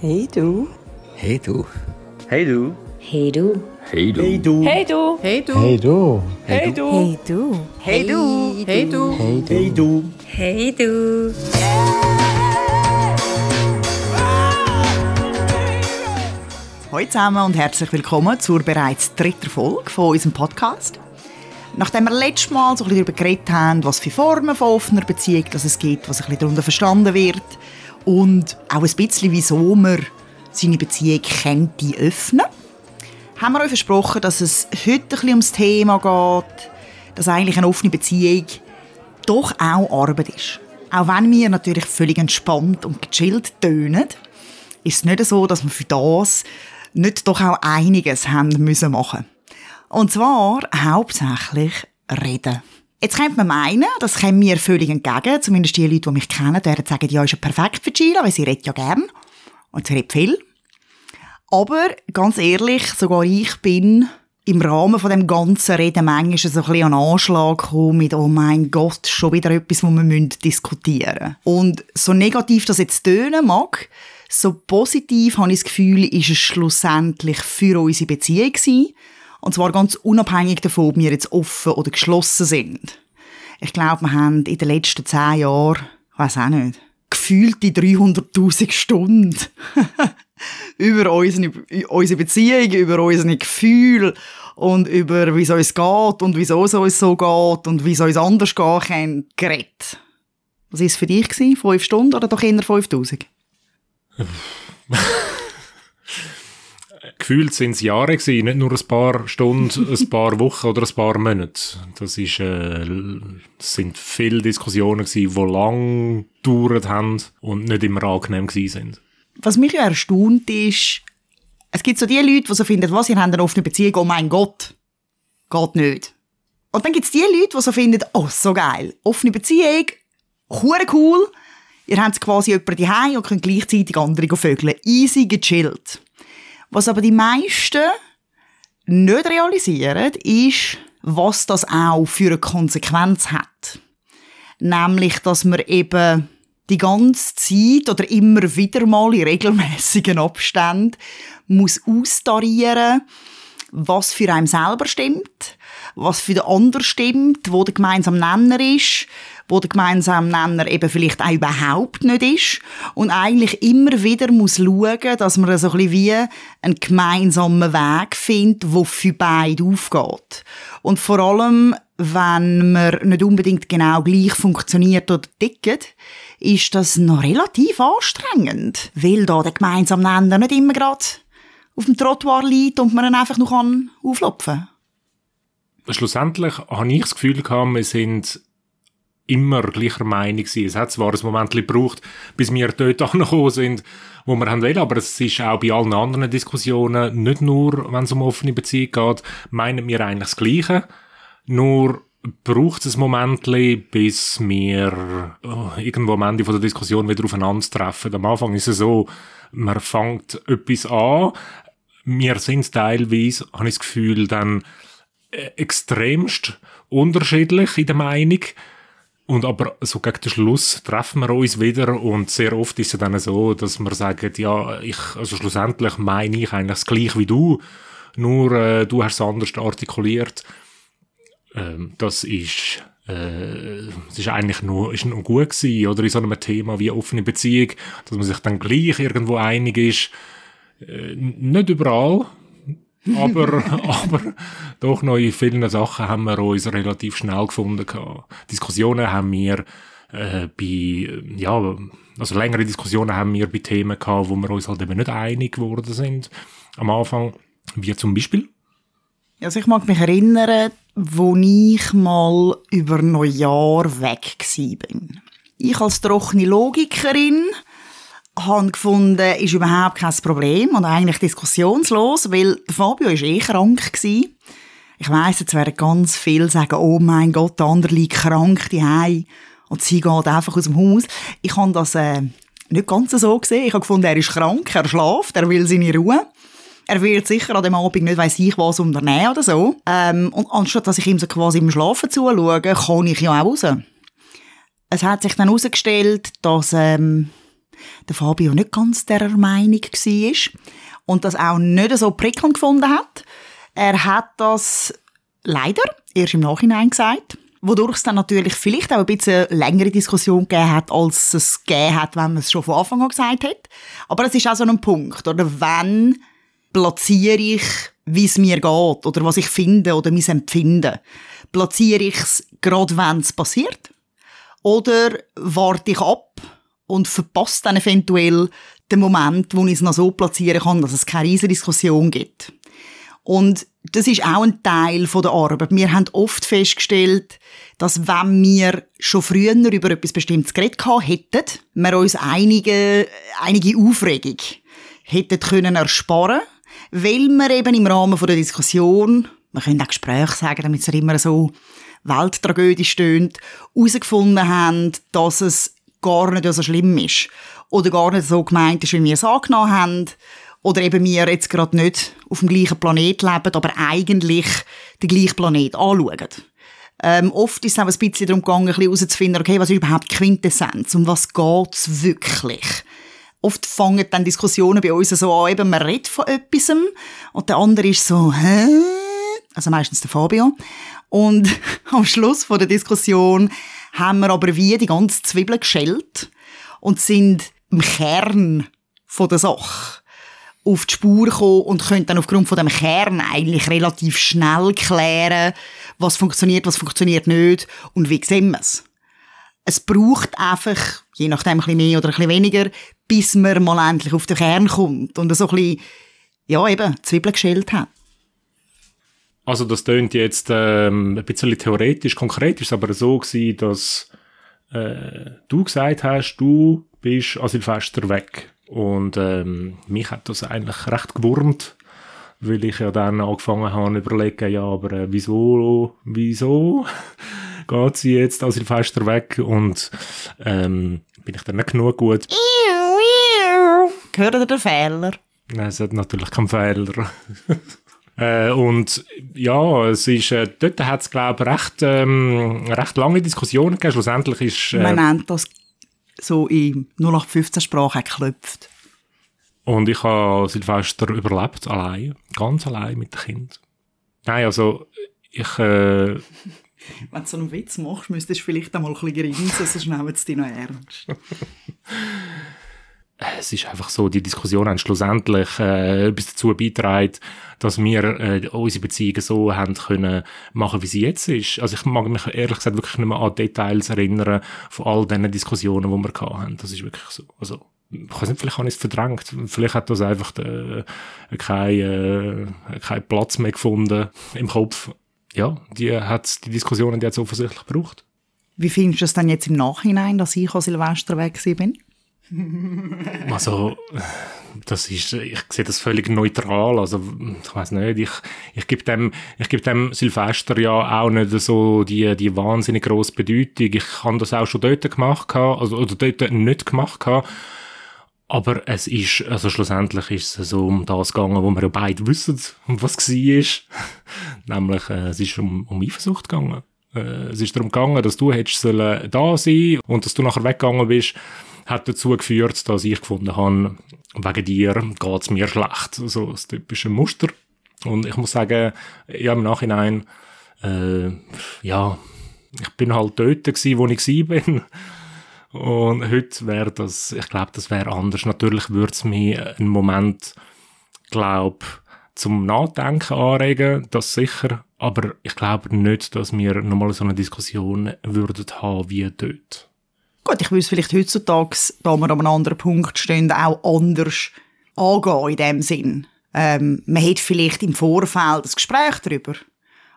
Hey du. Hey du. Hey du. Hey du. Hey du. Hey du. Hey du. Hey du. Hey du. Hey du. Hey du. Hey du. Hey du. Hey du. Hey du. Hallo zusammen und herzlich willkommen zur bereits dritten Folge von unserem Podcast. Nachdem wir letztes Mal so ein bisschen darüber geredet haben, was für Formen von offener Beziehung dass es gibt, was ein bisschen darunter verstanden wird und auch ein bisschen, wieso man seine Beziehung könnte öffnen, haben wir euch versprochen, dass es heute ein bisschen ums Thema geht, dass eigentlich eine offene Beziehung doch auch Arbeit ist. Auch wenn wir natürlich völlig entspannt und gechillt tönen, ist es nicht so, dass wir für das nicht doch auch einiges haben müssen machen. Und zwar hauptsächlich reden. Jetzt könnte man meinen, das käme mir völlig entgegen, zumindest die Leute, die mich kennen, werden sagen, ja, ist ja perfekt für Gila, weil sie redet ja gern. Und sie redet viel. Aber, ganz ehrlich, sogar ich bin im Rahmen von dem ganzen Reden manchmal so ein bisschen an Anschlag gekommen mit, oh mein Gott, schon wieder etwas, was wir diskutieren müssen. Und so negativ das jetzt tönen mag, so positiv habe ich das Gefühl, ist es schlussendlich für unsere Beziehung gewesen. Und zwar ganz unabhängig davon, ob wir jetzt offen oder geschlossen sind. Ich glaube, wir haben in den letzten zehn Jahren, ich weiss auch nicht, gefühlte 300.000 Stunden über unsere, unsere Beziehung, über unsere Gefühle und über wie es uns geht und wieso es uns so geht und wie es uns anders gehen kann, geredet. Was war es für dich? Gewesen? Fünf Stunden oder doch eher 5000? Gefühlt sind es Jahre gewesen, nicht nur ein paar Stunden, ein paar Wochen oder ein paar Monate. Das ist, äh, das sind viele Diskussionen gewesen, die lang gedauert haben und nicht immer angenehm gewesen sind. Was mich ja erstaunt ist, es gibt so die Leute, die so finden, was, ihr habt eine offene Beziehung, oh mein Gott, geht nicht. Und dann gibt es die Leute, die so finden, oh, so geil, offene Beziehung, hure cool, ihr habt quasi jemanden daheim und könnt gleichzeitig andere vögeln. Easy, gechillt. Was aber die meisten nicht realisieren, ist, was das auch für eine Konsequenz hat. Nämlich, dass man eben die ganze Zeit oder immer wieder mal in regelmäßigen Abständen muss austarieren, was für einen selber stimmt, was für den anderen stimmt, wo der gemeinsame Nenner ist, wo der gemeinsame Nenner eben vielleicht auch überhaupt nicht ist und eigentlich immer wieder muss schauen, dass man so ein bisschen wie einen gemeinsamen Weg findet, der für beide aufgeht. Und vor allem, wenn man nicht unbedingt genau gleich funktioniert oder tickt, ist das noch relativ anstrengend, weil da der gemeinsame Nenner nicht immer gerade auf dem Trottoir liegt und man ihn einfach noch auflopfen kann. Schlussendlich habe ich das Gefühl gehabt, wir sind immer gleicher Meinung gewesen. Es hat zwar ein Moment gebraucht, bis wir dort angekommen sind, wo wir haben wollen, aber es ist auch bei allen anderen Diskussionen, nicht nur, wenn es um offene Beziehung geht, meinen wir eigentlich das Gleiche. Nur braucht es ein Moment, bis wir oh, irgendwo am Ende von der Diskussion wieder aufeinander treffen. Am Anfang ist es so, man fängt etwas an, wir sind teilweise, habe ich das Gefühl, dann äh, extremst unterschiedlich in der Meinung. Und aber so gegen den Schluss treffen wir uns wieder und sehr oft ist es dann so, dass wir sagen, ja, ich, also schlussendlich meine ich eigentlich das gleiche wie du, nur äh, du hast es anders artikuliert. Ähm, das ist äh, es ist eigentlich nur, ist nur gut gewesen, oder in so einem Thema wie offene Beziehung, dass man sich dann gleich irgendwo einig ist. Äh, nicht überall, aber, aber doch noch in vielen Sachen haben wir uns relativ schnell gefunden. Diskussionen haben wir äh, bei, ja, also längere Diskussionen haben wir bei Themen gehabt, wo wir uns halt eben nicht einig geworden sind. Am Anfang, wie zum Beispiel? Also ich mag mich erinnern, wo ich mal über Neujahr weg war. Ich als trockene Logikerin habe gefunden, ist überhaupt kein Problem und eigentlich diskussionslos, weil Fabio ist eh krank gewesen. Ich weiss, jetzt werden ganz viele sagen, oh mein Gott, der andere liegt krank daheim und sie geht einfach aus dem Haus. Ich habe das äh, nicht ganz so gesehen. Ich habe gefunden, er ist krank, er schläft, er will seine Ruhe. Er wird sicher an dem Abend nicht weiss ich was unternehmen oder so. Ähm, und anstatt dass ich ihm so quasi im Schlafen zuschaue, kann ich ja auch raus. Es hat sich dann herausgestellt, dass ähm, der Fabio nicht ganz der Meinung war und das auch nicht so prickelnd gefunden hat. Er hat das leider erst im Nachhinein gesagt, wodurch es dann natürlich vielleicht auch ein bisschen längere Diskussion gegeben hat, als es gegeben hat, wenn man es schon von Anfang an gesagt hat. Aber es ist auch so ein Punkt, oder? Wenn platziere ich, wie es mir geht, oder was ich finde, oder mein Empfinden. Platziere ich es gerade, wenn es passiert? Oder warte ich ab und verpasse dann eventuell den Moment, wo ich es noch so platzieren kann, dass es keine riesige Diskussion gibt? Und das ist auch ein Teil der Arbeit. Wir haben oft festgestellt, dass wenn wir schon früher über etwas Bestimmtes geredet hätten, wir uns einige, einige Aufregung hätten können ersparen weil wir eben im Rahmen der Diskussion, wir können auch Gespräche sagen, damit es immer so Welttragödie stöhnt, herausgefunden haben, dass es gar nicht so schlimm ist. Oder gar nicht so gemeint ist, wie wir es angenommen haben. Oder eben wir jetzt gerade nicht auf dem gleichen Planet leben, aber eigentlich den gleichen Planet anschauen. Ähm, oft ist es auch ein bisschen darum gegangen, herauszufinden, okay, was ist überhaupt Quintessenz? Um was geht es wirklich? Oft fangen dann Diskussionen bei uns so an, eben man redet von etwas und der andere ist so, hä? Also meistens der Fabio. Und am Schluss von der Diskussion haben wir aber wie die ganze Zwiebel geschält und sind im Kern von der Sache auf die Spur gekommen und können dann aufgrund von dem Kern eigentlich relativ schnell klären, was funktioniert, was funktioniert nicht und wie sehen wir es. Es braucht einfach, je nachdem ein bisschen mehr oder ein bisschen weniger, bis man mal endlich auf den Kern kommt und so ein bisschen, ja eben, Zwiebeln geschält hat. Also das tönt jetzt ähm, ein bisschen theoretisch, konkret ist es aber so gewesen, dass äh, du gesagt hast, du bist als Silvester weg. Und ähm, mich hat das eigentlich recht gewurmt, weil ich ja dann angefangen habe zu überlegen, ja, aber äh, wieso, wieso geht sie jetzt als Silvester weg? Und ähm, bin ich dann nicht genug gut? Gehört ihr den Fehler? Nein, es hat natürlich keinen Fehler. Äh, und ja, es ist, äh, dort hat es, glaube ich, recht, ähm, recht lange Diskussionen gegeben. Schlussendlich ist... Äh, Man nennt das so in 0815-Sprache geklopft. Und ich habe Silvester überlebt, allein. Ganz allein mit dem Kind. Nein, also ich... Äh, Wenn du so einen Witz machst, müsstest du vielleicht einmal ein bisschen grinsen, sonst nehmen sie dich noch ernst. es ist einfach so, die Diskussion hat schlussendlich äh, etwas dazu beitragen, dass wir äh, unsere Beziehungen so haben können machen, wie sie jetzt ist. Also ich mag mich ehrlich gesagt wirklich nicht mehr an Details erinnern von all diesen Diskussionen, die wir hatten. Das ist wirklich so. Also ich weiß nicht, vielleicht habe ich es verdrängt. Vielleicht hat das einfach äh, keinen äh, kein Platz mehr gefunden im Kopf. Ja, die, hat die Diskussionen, die hat es offensichtlich gebraucht. Wie findest du es dann jetzt im Nachhinein, dass ich an Silvester weg bin? Also, das ist, ich sehe das völlig neutral. Also, ich weiß nicht, ich, ich gebe dem, ich gebe dem Silvester ja auch nicht so die, die wahnsinnig grosse Bedeutung. Ich habe das auch schon dort gemacht, also, oder dort nicht gemacht. Aber es ist, also schlussendlich ist es so um das gegangen, wo wir ja beide wissen, um was es war. Nämlich, äh, es ist um, um Eifersucht gegangen. Äh, es ist darum gegangen, dass du hättest sollen da sein und dass du nachher weggegangen bist hat dazu geführt, dass ich gefunden habe, wegen dir geht es mir schlecht. So das typische Muster. Und ich muss sagen, ja, im Nachhinein, äh, ja, ich bin halt dort gewesen, wo ich bin. Und heute wäre das, ich glaube, das wäre anders. Natürlich würde es mich einen Moment, glaube zum Nachdenken anregen, das sicher. Aber ich glaube nicht, dass wir nochmal so eine Diskussion würden haben wie dort. Gut, ich würde es vielleicht heutzutage, da wir an einem anderen Punkt stehen, auch anders angehen in dem Sinn. Ähm, man hat vielleicht im Vorfeld ein Gespräch darüber.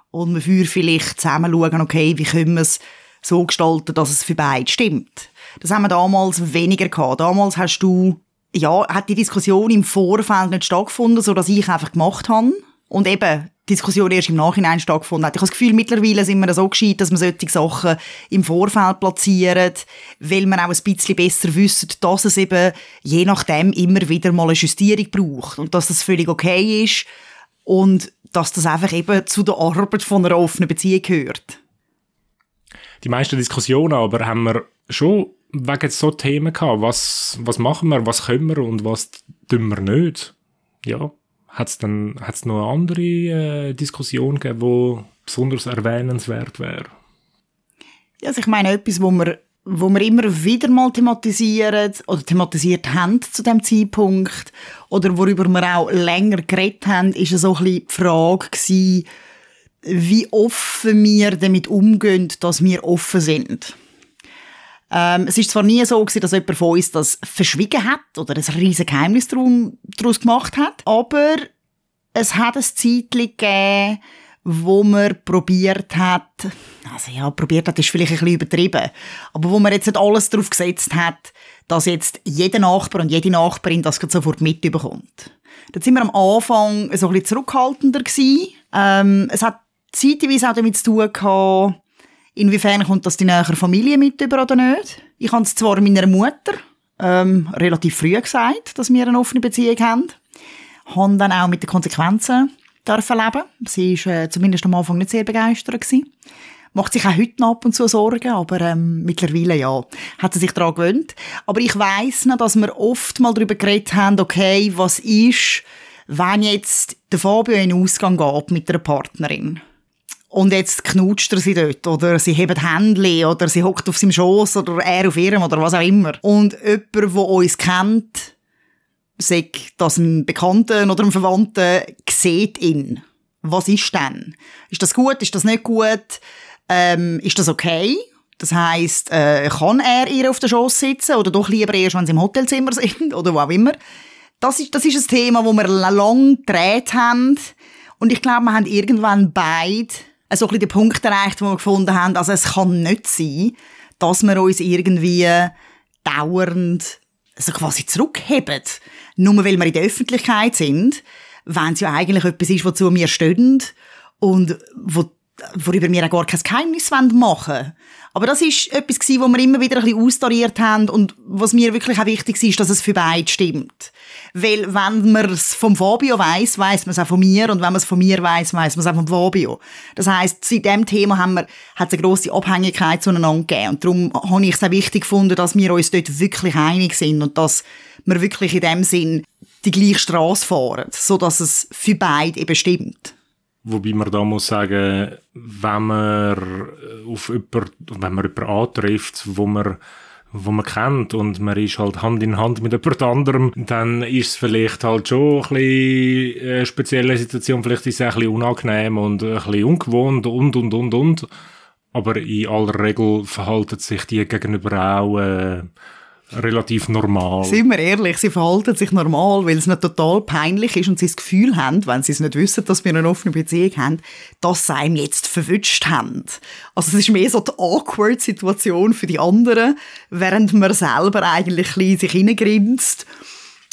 Und man würde vielleicht zusammen schauen, okay, wie können wir es so gestalten, dass es für beide stimmt. Das haben wir damals weniger gehabt. Damals hast du, ja, hat die Diskussion im Vorfeld nicht stattgefunden, so dass ich einfach gemacht habe. Und eben, Diskussion erst im Nachhinein stattgefunden hat. Ich habe das Gefühl, mittlerweile sind wir so gescheit, dass man solche Sachen im Vorfeld platzieren, weil man auch ein bisschen besser wissen, dass es eben je nachdem immer wieder mal eine Justierung braucht und dass das völlig okay ist und dass das einfach eben zu der Arbeit von einer offenen Beziehung gehört. die meisten Diskussionen aber haben wir schon wegen so Themen gehabt. Was, was machen wir, was können wir und was tun wir nicht? Ja, hat es dann hat's noch eine andere äh, Diskussion gegeben, die besonders erwähnenswert wäre? Ja, also ich meine, etwas, wo wir, wo wir immer wieder mal thematisieren oder thematisiert haben zu dem Zeitpunkt oder worüber wir auch länger geredet haben, ist so ein bisschen die Frage gewesen, wie offen wir damit umgehen, dass wir offen sind. Ähm, es ist zwar nie so gewesen, dass jemand von uns das verschwiegen hat oder ein riesiges Geheimnis daraus gemacht hat, aber es hat ein Zeitchen gegeben, wo man probiert hat, also ja, probiert hat, ist vielleicht ein bisschen übertrieben, aber wo man jetzt nicht alles darauf gesetzt hat, dass jetzt jeder Nachbar und jede Nachbarin das sofort mitbekommt. Da sind wir am Anfang so ein bisschen zurückhaltender gewesen. Ähm, es hat zeitweise auch damit zu tun gehabt, inwiefern kommt das die nähere Familie mit über oder nicht. Ich habe es zwar meiner Mutter ähm, relativ früh gesagt, dass wir eine offene Beziehung haben, habe dann auch mit den Konsequenzen dürfen leben. Sie war äh, zumindest am Anfang nicht sehr begeistert. Gewesen. Macht sich auch heute noch ab und zu Sorgen, aber ähm, mittlerweile ja, hat sie sich daran gewöhnt. Aber ich weiss noch, dass wir oft mal darüber geredet haben, okay, was ist, wenn jetzt der Fabio in Ausgang geht mit einer Partnerin und jetzt knutscht er sie dort oder sie hebt Händchen oder sie hockt auf seinem Schoß oder er auf ihrem oder was auch immer. Und jemand, der uns kennt, sagt, dass ein Bekannter oder ein Verwandter sieht ihn. Was ist denn? Ist das gut? Ist das nicht gut? Ähm, ist das okay? Das heißt, äh, kann er ihr auf der Schoß sitzen oder doch lieber erst, wenn sie im Hotelzimmer sind oder wo auch immer? Das ist, das ist ein Thema, wo wir lang gedreht haben. Und ich glaube, wir haben irgendwann beide so ein bisschen den Punkt erreicht, wo wir gefunden haben, also es kann nicht sein, dass wir uns irgendwie dauernd also quasi zurückheben. Nur weil wir in der Öffentlichkeit sind, wenn es ja eigentlich etwas ist, wozu wir stehen und wo, worüber wir auch gar kein Geheimnis machen wollen. Aber das ist etwas wo wir immer wieder ein bisschen austariert haben und was mir wirklich auch wichtig ist, dass es für beide stimmt. Weil wenn man es vom Fabio weiß, weiß man es auch von mir und wenn man es von mir weiß, weiß man es auch vom Fabio. Das heißt, zu diesem Thema haben wir, hat es eine grosse Abhängigkeit zueinander gegeben und darum habe ich es auch wichtig gefunden, dass wir uns dort wirklich einig sind und dass wir wirklich in dem Sinn die gleiche Straße fahren, so dass es für beide eben stimmt. Wobei man da muss sagen, wenn man auf jemanden, wenn man jemanden antrifft, wo man wo man kennt und man ist halt Hand in Hand mit jemand anderem, dann ist es vielleicht halt schon ein bisschen eine spezielle Situation, vielleicht ist es ein bisschen unangenehm und ein bisschen ungewohnt und, und, und, und. Aber in aller Regel verhalten sich die gegenüber auch äh, relativ normal. Sind wir ehrlich, sie verhalten sich normal, weil es nicht total peinlich ist und sie das Gefühl haben, wenn sie es nicht wissen, dass wir eine offene Beziehung haben, dass sie ihm jetzt verwünscht haben. Also es ist mehr so die awkward Situation für die anderen, während man selber eigentlich ein sich hineingrinst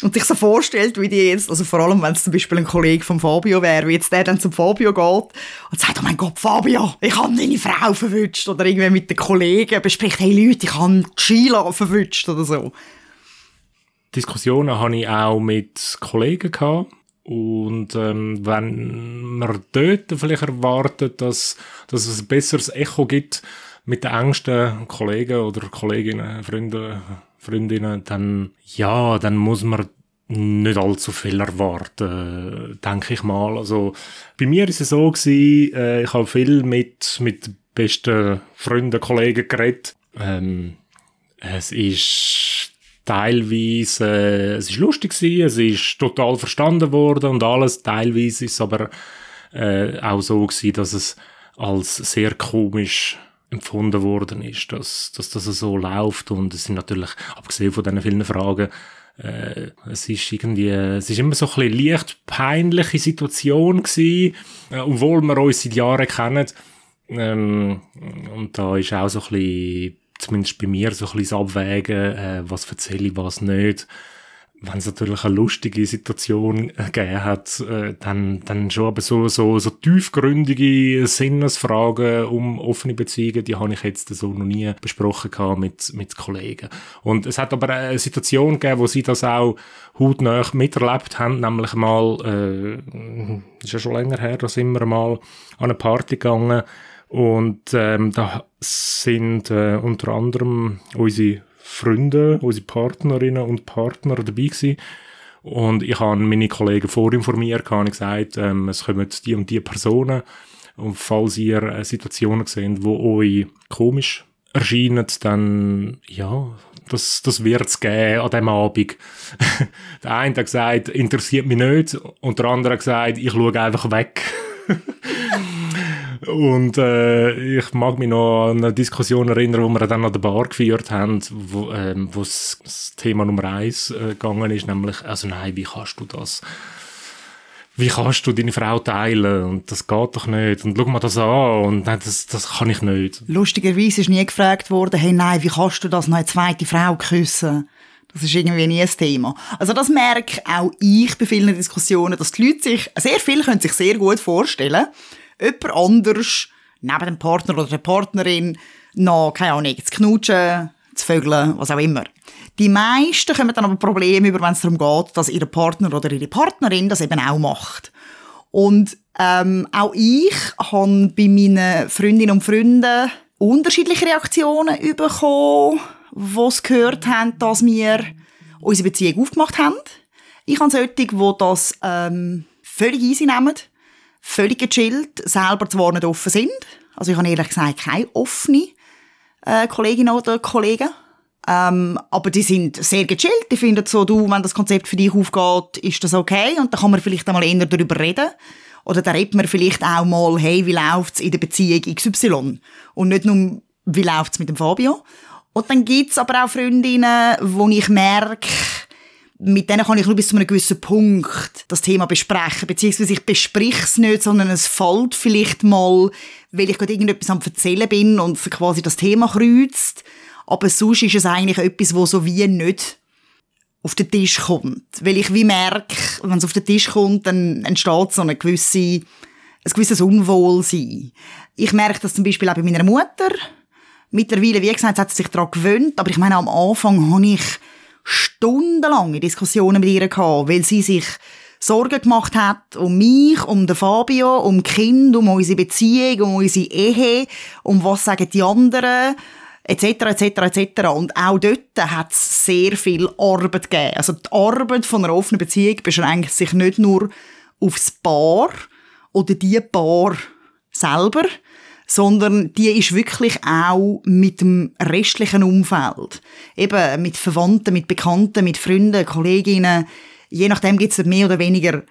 und sich so vorstellt, wie die jetzt, also vor allem, wenn es zum Beispiel ein Kollege von Fabio wäre, wie jetzt der dann zum Fabio geht und sagt, oh mein Gott, Fabio, ich habe deine Frau verwünscht. Oder irgendwie mit den Kollegen bespricht, hey Leute, ich habe Sheila verwünscht oder so. Diskussionen hatte ich auch mit Kollegen gehabt. Und ähm, wenn man dort vielleicht erwartet, dass, dass es ein besseres Echo gibt mit den engsten Kollegen oder Kolleginnen, Freunden, Freundinnen, dann, ja, dann muss man nicht allzu viel erwarten, denke ich mal. Also, bei mir ist es so gewesen, äh, ich habe viel mit, mit besten Freunden, Kollegen geredet. Ähm, es ist teilweise, äh, es ist lustig gewesen, es ist total verstanden worden und alles. Teilweise ist es aber äh, auch so gewesen, dass es als sehr komisch empfunden worden ist, dass, dass das so läuft. Und es sind natürlich, abgesehen von diesen vielen Fragen, äh, es ist irgendwie, es ist immer so ein bisschen leicht peinliche Situation gewesen, äh, obwohl wir uns seit Jahren kennen, ähm, und da ist auch so ein bisschen, zumindest bei mir, so ein bisschen das Abwägen, äh, was erzähle ich, was nicht, wenn es natürlich eine lustige Situation äh, gegeben hat, äh, dann, dann schon aber so, so, so tiefgründige Sinnesfragen um offene Beziehungen, die habe ich jetzt so noch nie besprochen gehabt mit, mit Kollegen. Und es hat aber eine Situation gegeben, wo sie das auch hautnah miterlebt haben, nämlich mal, äh, ist ja schon länger her, da sind wir mal an eine Party gegangen, Und ähm, da sind äh, unter anderem unsere Freunde, unsere Partnerinnen und Partner dabei gewesen. Und ich habe meine Kollegen vorinformiert, habe gesagt, ähm, es kommen die und die Personen. Und falls ihr äh, Situationen seht, wo euch komisch erscheinen, dann, ja, das, das wird es geben an diesem Abend. der eine hat gesagt, interessiert mich nicht. Und der andere hat gesagt, ich schaue einfach weg. Und äh, ich mag mich noch an eine Diskussion erinnern, wo wir dann an der Bar geführt haben, wo ähm, das Thema Nummer eins äh, gegangen ist, nämlich, also nein, wie kannst du das? Wie kannst du deine Frau teilen? Und das geht doch nicht. Und schau mal das an. Und nein, das, das kann ich nicht. Lustigerweise ist nie gefragt worden, hey, nein, wie kannst du das noch eine zweite Frau küssen? Das ist irgendwie nie ein Thema. Also das merke auch ich bei vielen Diskussionen, dass die Leute sich, sehr viele können sich sehr gut vorstellen, jemand anders neben dem Partner oder der Partnerin noch, keine Ahnung, zu knutschen, zu vögeln, was auch immer. Die meisten kommen dann aber Probleme über, wenn es darum geht, dass ihr Partner oder ihre Partnerin das eben auch macht. Und ähm, auch ich habe bei meinen Freundinnen und Freunden unterschiedliche Reaktionen bekommen, die es gehört haben, dass wir unsere Beziehung aufgemacht haben. Ich habe solche, die das ähm, völlig easy nehmen völlig gechillt, selber zwar nicht offen sind. Also ich habe ehrlich gesagt keine offene äh, Kolleginnen oder Kollegen. Ähm, aber die sind sehr gechillt. Die finden so, du, wenn das Konzept für dich aufgeht, ist das okay. Und dann kann man vielleicht einmal eher darüber reden. Oder da redet man vielleicht auch mal, hey, wie läuft's in der Beziehung XY? Und nicht nur, wie läuft's mit dem Fabio? Und dann gibt's aber auch Freundinnen, wo ich merke, mit denen kann ich nur bis zu einem gewissen Punkt das Thema besprechen. Beziehungsweise ich besprich es nicht, sondern es fällt vielleicht mal, weil ich gerade irgendetwas am Erzählen bin und quasi das Thema kreuzt. Aber sonst ist es eigentlich etwas, wo so wie nicht auf den Tisch kommt. Weil ich wie merke, wenn es auf den Tisch kommt, dann entsteht so eine gewisse, ein gewisses Unwohlsein. Ich merke das zum Beispiel auch bei meiner Mutter. Mittlerweile, wie gesagt, hat sie sich daran gewöhnt, aber ich meine, am Anfang habe ich stundenlange Diskussionen mit ihr gehabt, weil sie sich Sorgen gemacht hat um mich, um den Fabio, um Kind, um unsere Beziehung, um unsere Ehe, um was sagen die anderen, etc., etc., etc. Und auch dort hat es sehr viel Arbeit gegeben. Also die Arbeit von einer offenen Beziehung beschränkt sich nicht nur aufs Paar oder die Paar selber, sondern die ist wirklich auch mit dem restlichen Umfeld. Eben mit Verwandten, mit Bekannten, mit Freunden, Kolleginnen. Je nachdem gibt es mehr oder weniger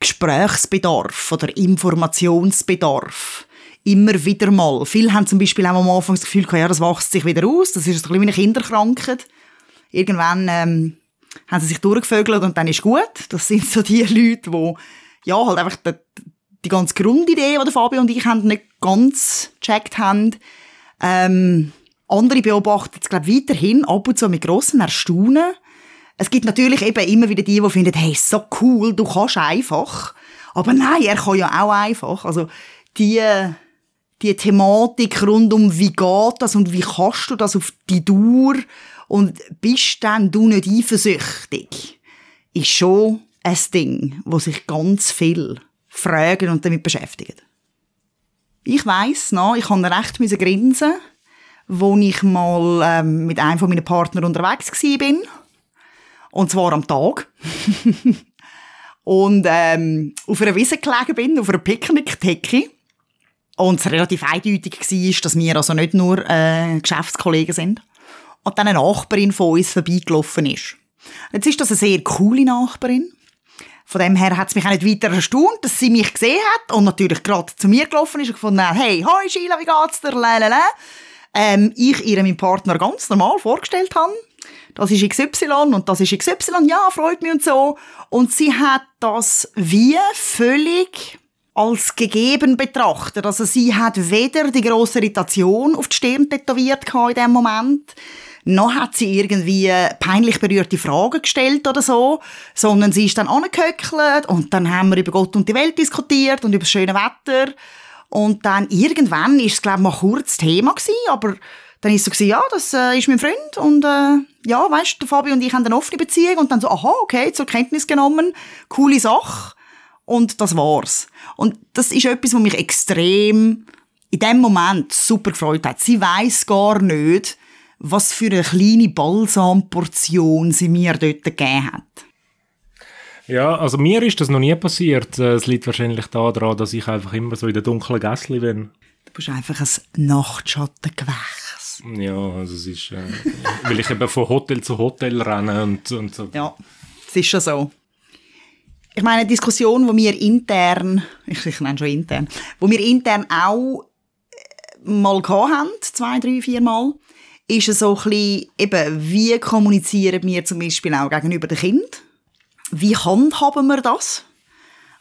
Gesprächsbedarf oder Informationsbedarf. Immer wieder mal. Viele haben zum Beispiel auch am Anfang das Gefühl, ja, das wächst sich wieder aus. Das ist ein bisschen wie eine Kinderkrankheit. Irgendwann ähm, haben sie sich durchgevögelt und dann ist gut. Das sind so die Leute, die ja, halt einfach die ganze Grundidee, die Fabio und ich haben, nicht ganz gecheckt haben. Ähm, andere beobachten es, glaube weiterhin ab und zu mit grossem Erstaunen. Es gibt natürlich eben immer wieder die, die finden, hey, so cool, du kannst einfach. Aber nein, er kann ja auch einfach. Also, die, die Thematik rund um, wie geht das und wie kannst du das auf die Dauer und bist dann du nicht eifersüchtig, ist schon ein Ding, wo sich ganz viel fragen und damit beschäftigen. Ich weiss noch, ich konnte recht grinsen, wo ich mal ähm, mit einem von meinen Partnern unterwegs war. Und zwar am Tag. und ähm, auf einer Wiese gelegen bin, auf einer Picknickdecke. Und es relativ eindeutig war, dass wir also nicht nur äh, Geschäftskollegen sind. Und dann eine Nachbarin von uns vorbeigelaufen ist. Jetzt ist das eine sehr coole Nachbarin. Von dem her hat es mich auch nicht weiter erstaunt, dass sie mich gesehen hat und natürlich gerade zu mir gelaufen ist und gefunden hat, hey, hoi Sheila, wie geht's dir? Lalala. Ähm, ich ihr meinen Partner ganz normal vorgestellt habe. Das ist XY und das ist XY, ja, freut mich und so. Und sie hat das wie völlig als gegeben betrachtet. Also sie hat weder die grosse Irritation auf die Stirn tätowiert in dem Moment, noch hat sie irgendwie peinlich berührte Fragen gestellt oder so, sondern sie ist dann angehöckelt und dann haben wir über Gott und die Welt diskutiert und über das schöne Wetter und dann irgendwann ist es glaube ich mal kurz Thema gewesen, aber dann ist so gewesen, ja, das äh, ist mein Freund und äh, ja, weißt, der Fabio und ich haben eine offene Beziehung und dann so, aha, okay, zur Kenntnis genommen, coole Sache und das war's. Und das ist etwas, was mich extrem in dem Moment super gefreut hat. Sie weiß gar nicht, was für eine kleine Balsamportion sie mir dort gegeben hat. Ja, also mir ist das noch nie passiert. Äh, Es liegt wahrscheinlich daran, dass ich einfach immer so in der dunklen Gässli bin. Du bist einfach ein Nachtschattengewächs. Ja, also es ist, äh, weil ich eben von Hotel zu Hotel renne und, und so. Ja, es ist schon so. Ich meine, eine Diskussion, die wir intern, ich, ich nenne schon intern, wo wir intern auch äh, mal gehabt haben, zwei, drei, vier Mal, ist es so ein bisschen, eben, wie kommunizieren wir zum Beispiel auch gegenüber den Kindern? Wie handhaben wir das?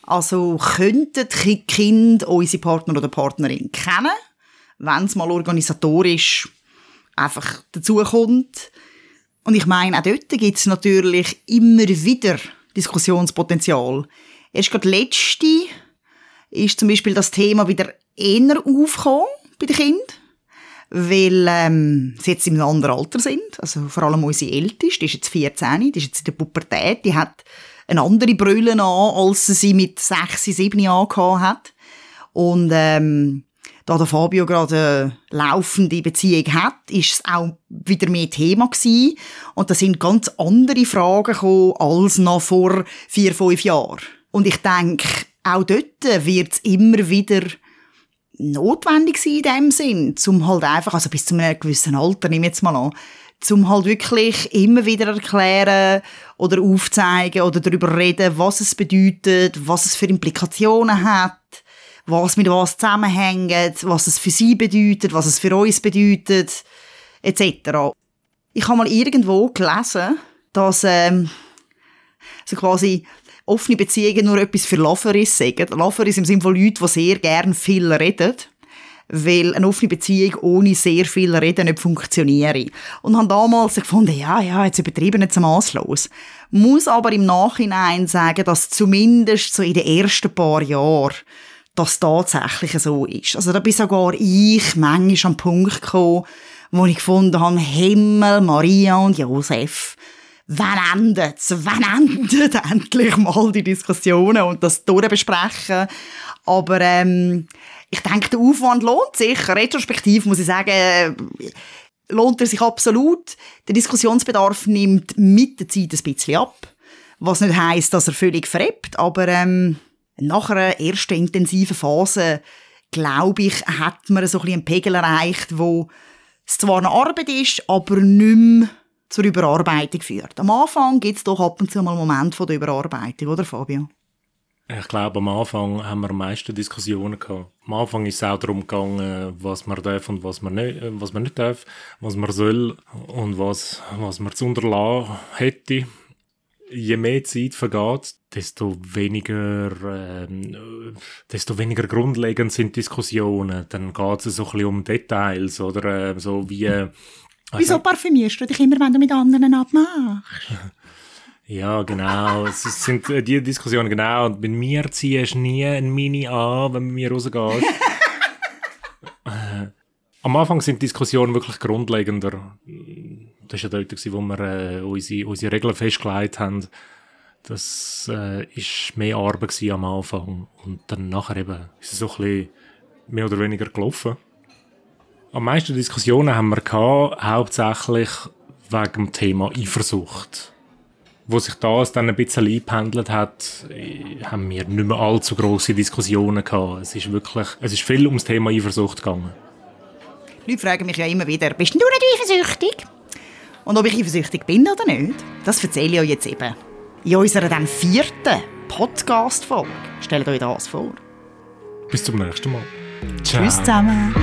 Also könnten die Kinder unsere Partner oder Partnerin kennen, wenn es mal organisatorisch einfach dazukommt. Und ich meine, auch dort gibt es natürlich immer wieder Diskussionspotenzial. Erst gerade letzte ist zum Beispiel das Thema wieder eher aufgekommen bei den Kindern, weil ähm, sie jetzt in einem anderen Alter sind. Also vor allem unsere Älteste, die ist jetzt 14, die ist jetzt in der Pubertät, die hat eine andere Brille an, als sie sie mit 6, 7 Jahren hat. Und ähm, da der Fabio gerade eine laufende Beziehung hat, ist es auch wieder mehr Thema gewesen. Und da sind ganz andere Fragen gekommen als noch vor vier, fünf Jahren. Und ich denke, auch dort wird es immer wieder notwendig sein in dem Sinn, zum halt einfach, also bis zu einem gewissen Alter, nehme ich jetzt mal an, zum halt wirklich immer wieder erklären oder aufzeigen oder darüber reden, was es bedeutet, was es für Implikationen hat, was mit was zusammenhängt, was es für sie bedeutet, was es für uns bedeutet, etc. Ich habe mal irgendwo gelesen, dass ähm, so quasi offene Beziehungen nur etwas für Loveris sagen. Loveris im Sinne von Leuten, die sehr gerne viel reden. Weil eine offene Beziehung ohne sehr viel Reden nicht funktioniere. Und habe damals gefunden, ja, ja, jetzt übertrieben, jetzt maßlos. Muss aber im Nachhinein sagen, dass zumindest so in den ersten paar Jahren das tatsächlich so ist. Also da bin sogar ich manchmal am Punkt gekommen, wo ich gefunden habe, Himmel, Maria und Josef, wann endet's? Wann endet endlich mal die Diskussionen und das durchbesprechen? Aber ähm, ich denke, der Aufwand lohnt sich. Retrospektiv muss ich sagen, lohnt er sich absolut. Der Diskussionsbedarf nimmt mit der Zeit ein bisschen ab. Was nicht heisst, dass er völlig verrebt, aber ähm, nach einer ersten intensiven Phase, glaube ich, hat man so ein bisschen einen Pegel erreicht, wo es zwar eine Arbeit ist, aber nicht mehr zur Überarbeitung führt. Am Anfang gibt es doch ab und zu mal einen Moment von der Überarbeitung, oder Fabio? Ich glaube, am Anfang haben wir am meisten Diskussionen gehabt. Am Anfang ist es auch darum gegangen, was man darf und was man nicht, äh, was man nicht darf, was man soll und was, was man zu unterlassen hätte. Je mehr Zeit vergeht, desto weniger, ähm, desto weniger grundlegend sind Diskussionen. Dann geht es so ein bisschen um Details oder äh, so wie... Äh, Wieso parfümierst du dich immer, wenn du mit anderen abmachst? Ja, genau. Es sind äh, die Diskussionen, genau. Und bei mir ziehst du nie ein Mini an, wenn du mit mir rausgehst. äh, am Anfang sind Diskussionen wirklich grundlegender. Das war ja dort, wo wir äh, unsere, unsere Regeln festgelegt haben. Das äh, ist mehr Arbeit am Anfang. Und dann nachher eben ist es so ein bisschen mehr oder weniger gelaufen. Am meisten Diskussionen haben wir gehabt, hauptsächlich wegen dem Thema Eifersucht wo sich das dann ein bisschen eingependelt hat, haben wir nicht mehr allzu grosse Diskussionen gehabt. Es ist wirklich, es ist viel ums Thema Eifersucht gegangen. Leute fragen mich ja immer wieder, bist du nicht eifersüchtig? Und ob ich eifersüchtig bin oder nicht, das erzähle ich euch jetzt eben. In unserer dann vierten Podcast-Folge. Stellt euch das vor. Bis zum nächsten Mal. Ciao. Tschüss zusammen.